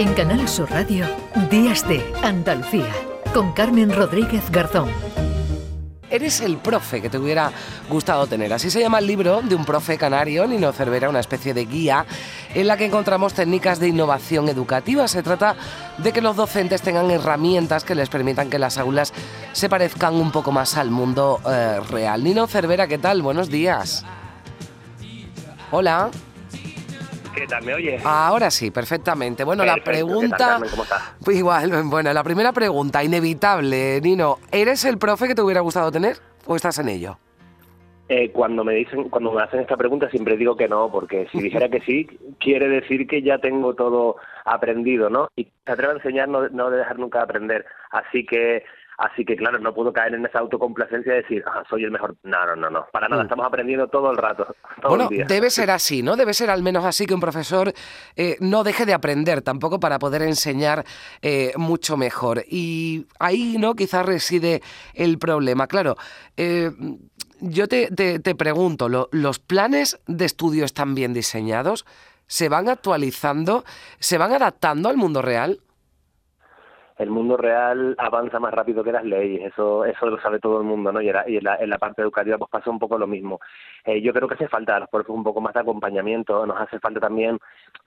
En Canal Sur Radio, Días de Andalucía, con Carmen Rodríguez Garzón. Eres el profe que te hubiera gustado tener. Así se llama el libro de un profe canario, Nino Cervera, una especie de guía en la que encontramos técnicas de innovación educativa. Se trata de que los docentes tengan herramientas que les permitan que las aulas se parezcan un poco más al mundo eh, real. Nino Cervera, ¿qué tal? Buenos días. Hola. ¿Qué tal? ¿Me oyes? Ahora sí, perfectamente. Bueno, la pregunta. ¿Cómo estás? Pues igual, bueno, la primera pregunta, inevitable, Nino. ¿Eres el profe que te hubiera gustado tener o estás en ello? Eh, cuando me dicen, cuando me hacen esta pregunta siempre digo que no, porque si dijera que sí, quiere decir que ya tengo todo aprendido, ¿no? Y te atrevo a enseñar no, no de dejar nunca de aprender. Así que Así que, claro, no puedo caer en esa autocomplacencia de decir, ah, soy el mejor. No, no, no, no. Para nada, mm. estamos aprendiendo todo el rato. Todo bueno, el día. debe ser así, ¿no? Debe ser al menos así que un profesor eh, no deje de aprender tampoco para poder enseñar eh, mucho mejor. Y ahí, ¿no? Quizás reside el problema. Claro, eh, yo te, te, pregunto, ¿los planes de estudio están bien diseñados? ¿Se van actualizando? ¿Se van adaptando al mundo real? El mundo real avanza más rápido que las leyes, eso eso lo sabe todo el mundo, ¿no? Y, en, la, parte educativa pues pasa un poco lo mismo. Eh, yo creo que hace falta a los profes un poco más de acompañamiento, nos hace falta también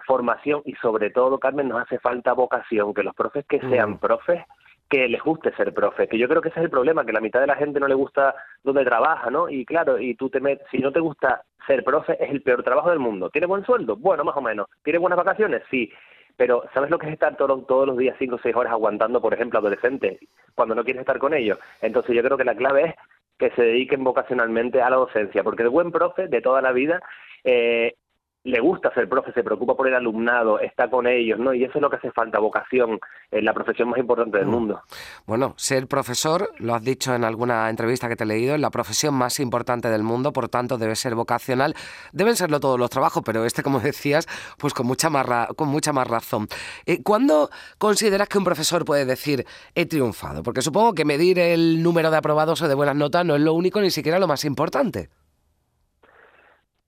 formación y sobre todo, Carmen, nos hace falta vocación, que los profes que sean mm. profes que les guste ser profe, que yo creo que ese es el problema, que la mitad de la gente no le gusta donde trabaja, ¿no? Y claro, y tú te metes, si no te gusta ser profe, es el peor trabajo del mundo. ¿Tiene buen sueldo? Bueno, más o menos. ¿Tiene buenas vacaciones? Sí. Pero, ¿sabes lo que es estar todos los días cinco o seis horas aguantando, por ejemplo, adolescentes cuando no quieres estar con ellos? Entonces yo creo que la clave es que se dediquen vocacionalmente a la docencia, porque el buen profe de toda la vida eh, le gusta ser profe, se preocupa por el alumnado, está con ellos, ¿no? Y eso es lo que hace falta, vocación, en la profesión más importante del mm. mundo. Bueno, ser profesor, lo has dicho en alguna entrevista que te he leído, es la profesión más importante del mundo, por tanto debe ser vocacional. Deben serlo todos los trabajos, pero este, como decías, pues con mucha más, con mucha más razón. Eh, ¿Cuándo consideras que un profesor puede decir he triunfado? Porque supongo que medir el número de aprobados o de buenas notas no es lo único ni siquiera lo más importante.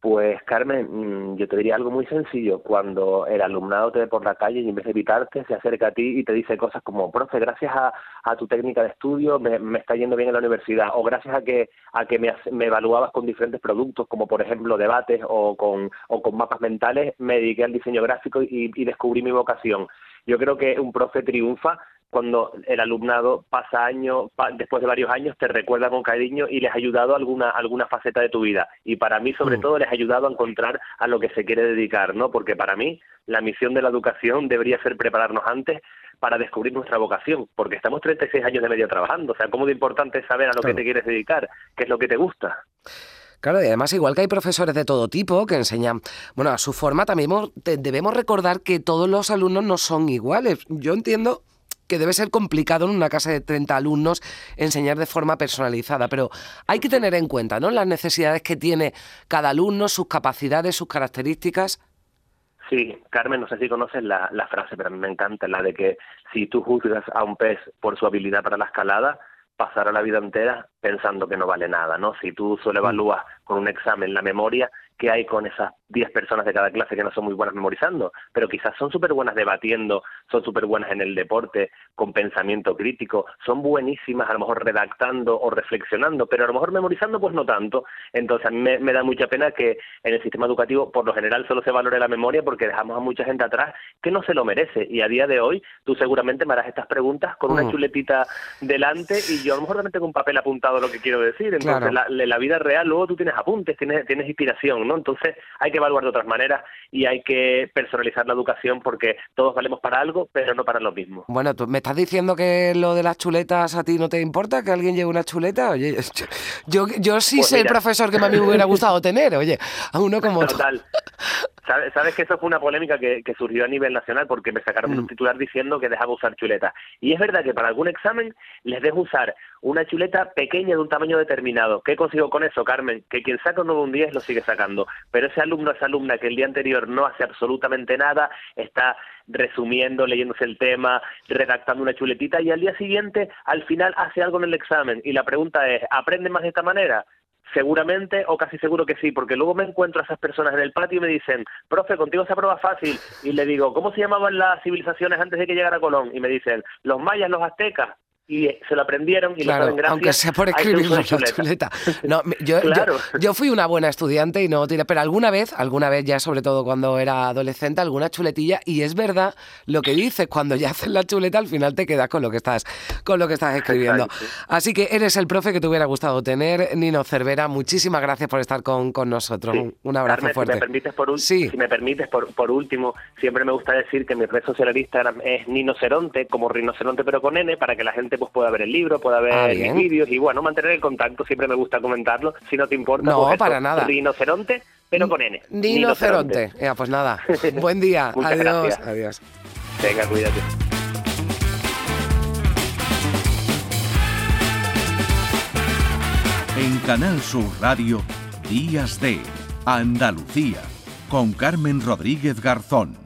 Pues Carmen, mm, yo te diría algo muy sencillo. Cuando el alumnado te ve por la calle y en vez de evitarte, se acerca a ti y te dice cosas como, profe, gracias a, tu técnica de estudio me, está yendo bien en la universidad, o gracias a que, a que me, evaluabas con diferentes productos, como por ejemplo debates o con, o con mapas mentales, me dediqué al diseño gráfico y, y descubrí mi vocación. Yo creo que un profe triunfa cuando el alumnado pasa años, después de varios años, te recuerda con cariño y les ha ayudado a alguna, alguna faceta de tu vida. Y para mí, sobre mm. todo, les ha ayudado a encontrar a lo que se quiere dedicar, ¿no? Porque para mí, la misión de la educación debería ser prepararnos antes para descubrir nuestra vocación, porque estamos 36 años de medio trabajando. O sea, ¿cómo de importante es saber a lo que te quieres dedicar? ¿Qué es lo que te gusta? Claro, y además igual que hay profesores de todo tipo que enseñan, bueno, a su forma también debemos recordar que todos los alumnos no son iguales. Yo entiendo que debe ser complicado en una casa de 30 alumnos enseñar de forma personalizada, pero hay que tener en cuenta ¿no? las necesidades que tiene cada alumno, sus capacidades, sus características. Sí, Carmen, no sé si conoces la, la frase, pero a mí me encanta, la de que si tú juzgas a un pez por su habilidad para la escalada, pasará la vida entera pensando que no vale nada, ¿no? Si tú solo evalúas con un examen la memoria, ¿qué hay con esas 10 personas de cada clase que no son muy buenas memorizando, pero quizás son súper buenas debatiendo, son súper buenas en el deporte, con pensamiento crítico, son buenísimas a lo mejor redactando o reflexionando, pero a lo mejor memorizando pues no tanto. Entonces a mí me, da mucha pena que en el sistema educativo por lo general solo se valore la memoria porque dejamos a mucha gente atrás que no se lo merece. Y a día de hoy tú seguramente me harás estas preguntas con una mm. chuletita delante y yo a lo mejor realmente con un papel apuntado lo que quiero decir. Entonces la, la, vida real luego tú tienes apuntes, tienes, tienes inspiración, ¿no? Entonces hay que evaluar de otras maneras y hay que personalizar la educación porque todos valemos para algo, pero no para lo mismo. Bueno, tú me estás diciendo que lo de las chuletas a ti no te importa, que alguien lleve una chuleta. Oye, yo, yo sí pues sé el profesor que a mí me hubiera gustado tener, oye, a uno como Total. ¿Sabes, que eso fue una polémica que, surgió a nivel nacional porque me sacaron un mm. titular diciendo que dejaba usar chuleta? Y es verdad que para algún examen les dejo usar una chuleta pequeña de un tamaño determinado. ¿Qué consigo con eso, Carmen? Que quien saca un 9 un 10 lo sigue sacando. Pero ese alumno, esa alumna que el día anterior no hace absolutamente nada, está resumiendo, leyéndose el tema, redactando una chuletita y al día siguiente, al final, hace algo en el examen. Y la pregunta es, ¿aprende más de esta manera? Seguramente o casi seguro que sí, porque luego me encuentro a esas personas en el patio y me dicen, profe, contigo se prueba fácil. Y le digo, ¿cómo se llamaban las civilizaciones antes de que llegara Colón? Y me dicen, los mayas, los aztecas y se lo aprendieron y claro, lo saben gracias aunque sea por escribirlo en la chuleta. No, yo, yo, fui una buena estudiante y no pero alguna vez, alguna vez ya sobre todo cuando era adolescente, alguna chuletilla y es verdad lo que dices, cuando ya haces la chuleta al final te quedas con lo que estás con lo que estás escribiendo. Así que eres el profe que te hubiera gustado tener, Nino Cervera, muchísimas gracias por estar con, con nosotros. Un abrazo fuerte. Si me permites por si me permites por, por último, siempre me gusta decir que mi red social de Instagram es Nino Ceronte, como rinoceronte pero con N para que la gente pues pueda ver el libro, pueda ver ah, mis vídeos y bueno, mantener el contacto, siempre me gusta comentarlo, si no te importa. No, pues para nada. Rinoceronte, pero con N. Rinoceronte. Ya, pues nada. Buen día. Adiós. Adiós. Venga, cuídate. En Canal Sur Radio, Días de Andalucía, con Carmen Rodríguez Garzón.